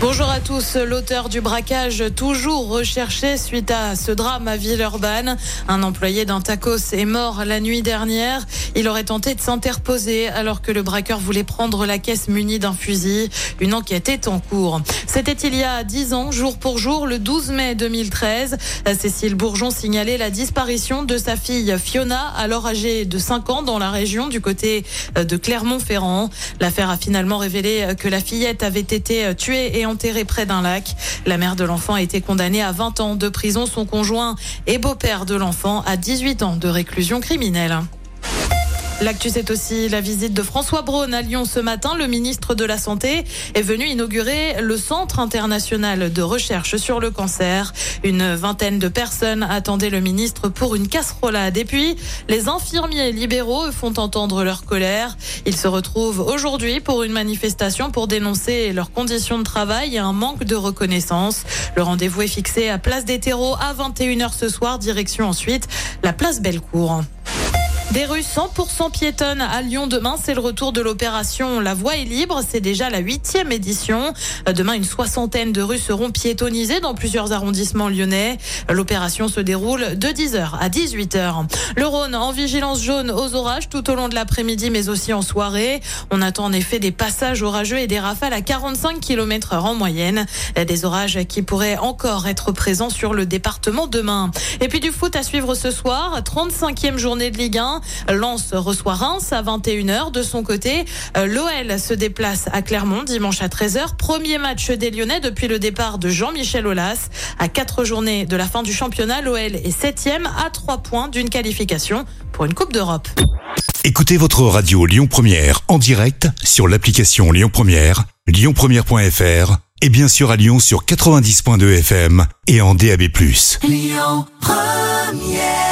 Bonjour à tous. L'auteur du braquage toujours recherché suite à ce drame à Villeurbanne. Un employé d'un tacos est mort la nuit dernière. Il aurait tenté de s'interposer alors que le braqueur voulait prendre la caisse munie d'un fusil. Une enquête est en cours. C'était il y a 10 ans, jour pour jour, le 12 mai 2013. Cécile Bourgeon signalait la disparition de sa fille Fiona, alors âgée de 5 ans dans la région du côté de Clermont-Ferrand. L'affaire a finalement révélé que la fillette avait été tuée enterré près d'un lac. La mère de l'enfant a été condamnée à 20 ans de prison. Son conjoint et beau-père de l'enfant à 18 ans de réclusion criminelle. L'actu, c'est aussi la visite de François Braun à Lyon ce matin. Le ministre de la Santé est venu inaugurer le Centre international de recherche sur le cancer. Une vingtaine de personnes attendaient le ministre pour une casserolade. Et puis, les infirmiers libéraux font entendre leur colère. Ils se retrouvent aujourd'hui pour une manifestation pour dénoncer leurs conditions de travail et un manque de reconnaissance. Le rendez-vous est fixé à Place des Terreaux à 21h ce soir, direction ensuite la Place Bellecour. Des rues 100% piétonnes à Lyon demain, c'est le retour de l'opération La Voie est libre. C'est déjà la huitième édition. Demain, une soixantaine de rues seront piétonnisées dans plusieurs arrondissements lyonnais. L'opération se déroule de 10h à 18h. Le Rhône en vigilance jaune aux orages tout au long de l'après-midi, mais aussi en soirée. On attend en effet des passages orageux et des rafales à 45 km heure en moyenne. Des orages qui pourraient encore être présents sur le département demain. Et puis du foot à suivre ce soir. 35e journée de Ligue 1. Lens reçoit Reims à 21h. De son côté, l'OL se déplace à Clermont dimanche à 13h. Premier match des Lyonnais depuis le départ de Jean-Michel Aulas. À quatre journées de la fin du championnat, l'OL est septième à trois points d'une qualification pour une Coupe d'Europe. Écoutez votre radio Lyon Première en direct sur l'application Lyon Première, lyonpremière.fr et bien sûr à Lyon sur 90.2 FM et en DAB+. Lyon Première